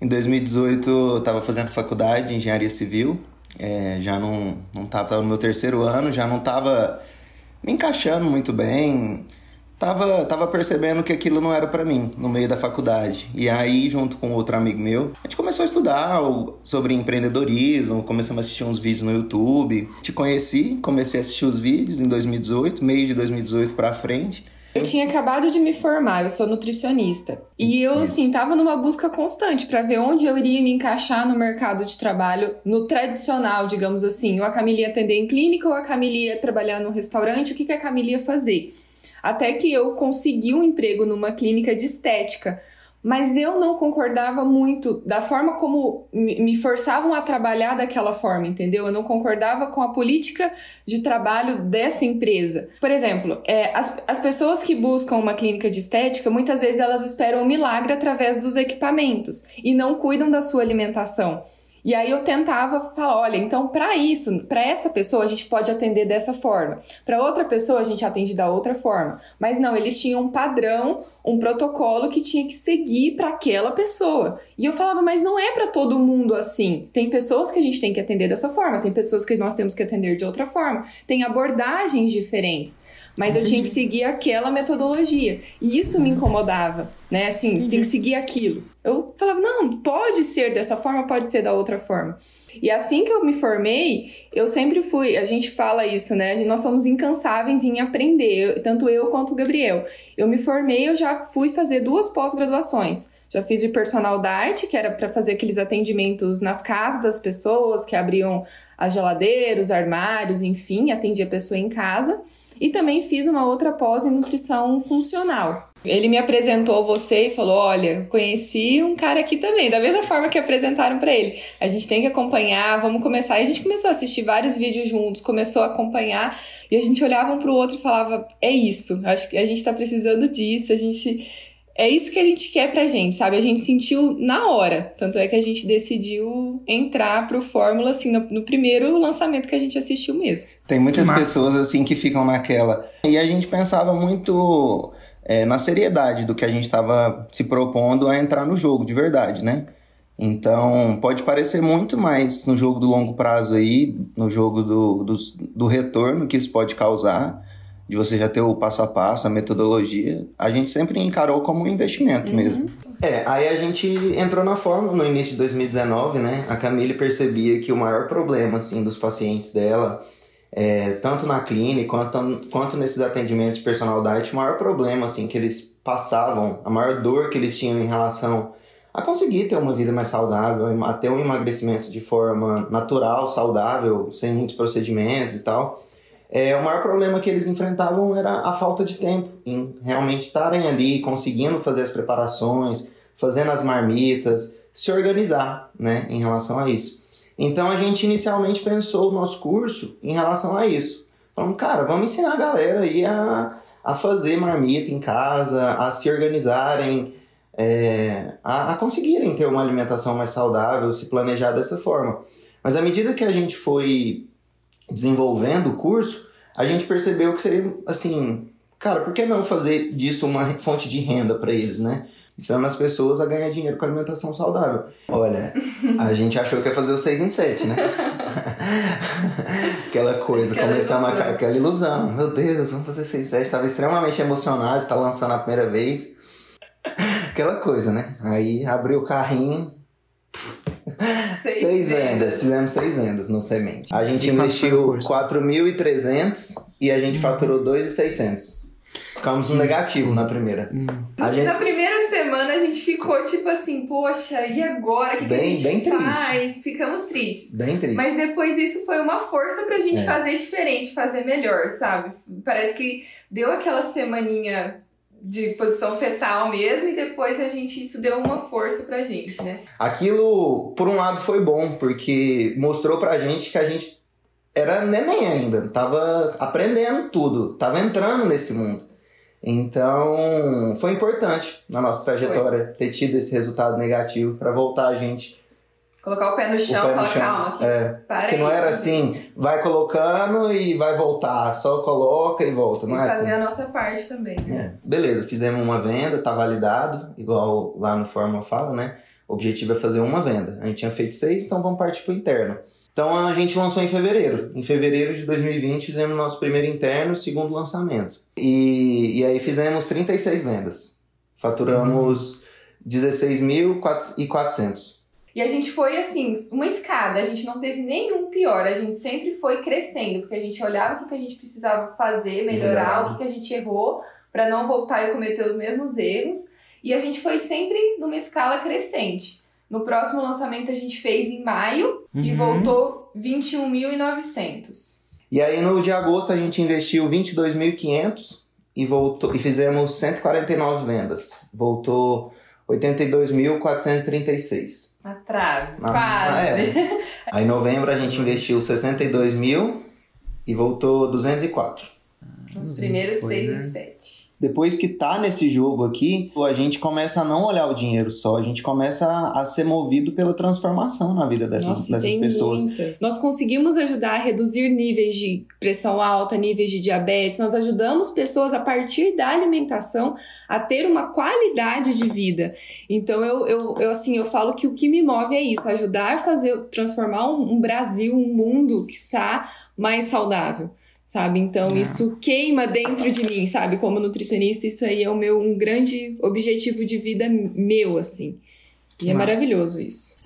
Em 2018 eu estava fazendo faculdade de engenharia civil, é, já não não tava, tava no meu terceiro ano, já não estava me encaixando muito bem, tava, tava percebendo que aquilo não era para mim no meio da faculdade. E aí, junto com outro amigo meu, a gente começou a estudar sobre empreendedorismo, começamos a assistir uns vídeos no YouTube. Te conheci, comecei a assistir os vídeos em 2018, meio de 2018 para frente. Eu tinha acabado de me formar, eu sou nutricionista. E eu, assim, tava numa busca constante para ver onde eu iria me encaixar no mercado de trabalho, no tradicional, digamos assim. Ou a Camila ia atender em clínica, ou a Camila ia trabalhar no restaurante, o que, que a Camila ia fazer? Até que eu consegui um emprego numa clínica de estética. Mas eu não concordava muito da forma como me forçavam a trabalhar daquela forma, entendeu? Eu não concordava com a política de trabalho dessa empresa. Por exemplo, é, as, as pessoas que buscam uma clínica de estética, muitas vezes elas esperam um milagre através dos equipamentos e não cuidam da sua alimentação. E aí eu tentava falar, olha, então para isso, para essa pessoa a gente pode atender dessa forma, para outra pessoa a gente atende da outra forma. Mas não, eles tinham um padrão, um protocolo que tinha que seguir para aquela pessoa. E eu falava, mas não é para todo mundo assim. Tem pessoas que a gente tem que atender dessa forma, tem pessoas que nós temos que atender de outra forma, tem abordagens diferentes. Mas eu tinha que seguir aquela metodologia. E isso me incomodava, né? Assim, tem que seguir aquilo. Eu falava, não, pode ser dessa forma, pode ser da outra forma. E assim que eu me formei, eu sempre fui, a gente fala isso, né? Nós somos incansáveis em aprender, tanto eu quanto o Gabriel. Eu me formei, eu já fui fazer duas pós-graduações. Já fiz de personal diet, que era para fazer aqueles atendimentos nas casas das pessoas, que abriam as geladeiras, os armários, enfim, atendia a pessoa em casa. E também fiz uma outra pós em nutrição funcional. Ele me apresentou você e falou: Olha, conheci um cara aqui também, da mesma forma que apresentaram para ele. A gente tem que acompanhar, vamos começar. E a gente começou a assistir vários vídeos juntos, começou a acompanhar e a gente olhava um pro outro e falava: É isso, acho que a gente tá precisando disso, a gente. É isso que a gente quer pra gente, sabe? A gente sentiu na hora. Tanto é que a gente decidiu entrar pro Fórmula, assim, no, no primeiro lançamento que a gente assistiu mesmo. Tem muitas pessoas, assim, que ficam naquela. E a gente pensava muito é, na seriedade do que a gente estava se propondo a entrar no jogo de verdade, né? Então, pode parecer muito mais no jogo do longo prazo aí, no jogo do, do, do, retorno que isso pode causar, de você já ter o passo a passo, a metodologia. A gente sempre encarou como um investimento uhum. mesmo. É, aí a gente entrou na fórmula no início de 2019, né? A Camille percebia que o maior problema, assim, dos pacientes dela é, tanto na clínica quanto, quanto nesses atendimentos de personal diet, o maior problema assim, que eles passavam, a maior dor que eles tinham em relação a conseguir ter uma vida mais saudável, a ter um emagrecimento de forma natural, saudável, sem muitos procedimentos e tal. É, o maior problema que eles enfrentavam era a falta de tempo em realmente estarem ali, conseguindo fazer as preparações, fazendo as marmitas, se organizar né, em relação a isso. Então a gente inicialmente pensou o nosso curso em relação a isso. Falamos, cara, vamos ensinar a galera aí a, a fazer marmita em casa, a se organizarem, é, a, a conseguirem ter uma alimentação mais saudável, se planejar dessa forma. Mas à medida que a gente foi desenvolvendo o curso, a gente percebeu que seria assim, cara, por que não fazer disso uma fonte de renda para eles, né? ensinando as pessoas a ganhar dinheiro com alimentação saudável. Olha, a gente achou que ia fazer o 6 em 7, né? aquela coisa, aquela começamos ilusão. A, aquela ilusão. Meu Deus, vamos fazer 6 em 7. Estava extremamente emocionado, está lançando a primeira vez. aquela coisa, né? Aí abriu o carrinho. Seis, seis vendas. vendas. fizemos seis vendas no semente. A gente investiu 4.300 e a gente faturou 2.600. Ficamos no negativo na primeira. Hum. A gente... Na primeira semana a gente ficou tipo assim, poxa, e agora? O que, bem, que a gente bem faz? Triste. Ficamos tristes. Bem triste. Mas depois isso foi uma força pra gente é. fazer diferente, fazer melhor, sabe? Parece que deu aquela semaninha de posição fetal mesmo e depois a gente isso deu uma força pra gente, né? Aquilo, por um lado, foi bom, porque mostrou pra gente que a gente era neném ainda, tava aprendendo tudo, tava entrando nesse mundo. Então, foi importante na nossa trajetória foi. ter tido esse resultado negativo para voltar a gente. Colocar o pé no chão e falar, chão. calma, aqui, é, que não era assim, vai colocando e vai voltar, só coloca e volta, não e é fazer assim. a nossa parte também. É. Beleza, fizemos uma venda, tá validado, igual lá no Fórmula fala, né? O objetivo é fazer uma venda. A gente tinha feito seis, então vamos partir para o interno. Então a gente lançou em fevereiro. Em fevereiro de 2020 fizemos nosso primeiro interno, segundo lançamento. E, e aí fizemos 36 vendas. Faturamos uhum. 16.400. E a gente foi assim, uma escada, a gente não teve nenhum pior, a gente sempre foi crescendo, porque a gente olhava o que a gente precisava fazer, melhorar, o que a gente errou, para não voltar e cometer os mesmos erros. E a gente foi sempre numa escala crescente. No próximo lançamento a gente fez em maio uhum. e voltou 21.900. E aí no de agosto a gente investiu 22.500 e voltou e fizemos 149 vendas. Voltou 82.436. Atrás, quase. Ah, é. Aí em novembro a gente investiu 62 mil e voltou 204. Os primeiros 6 né? e 7. Depois que tá nesse jogo aqui, a gente começa a não olhar o dinheiro só, a gente começa a, a ser movido pela transformação na vida dessas, Nossa, dessas pessoas. Muitas. Nós conseguimos ajudar a reduzir níveis de pressão alta, níveis de diabetes, nós ajudamos pessoas a partir da alimentação a ter uma qualidade de vida. Então eu, eu, eu assim, eu falo que o que me move é isso, ajudar a fazer, transformar um, um Brasil, um mundo que está mais saudável sabe? Então é. isso queima dentro de mim, sabe? Como nutricionista, isso aí é o meu um grande objetivo de vida meu, assim. E é maravilhoso isso.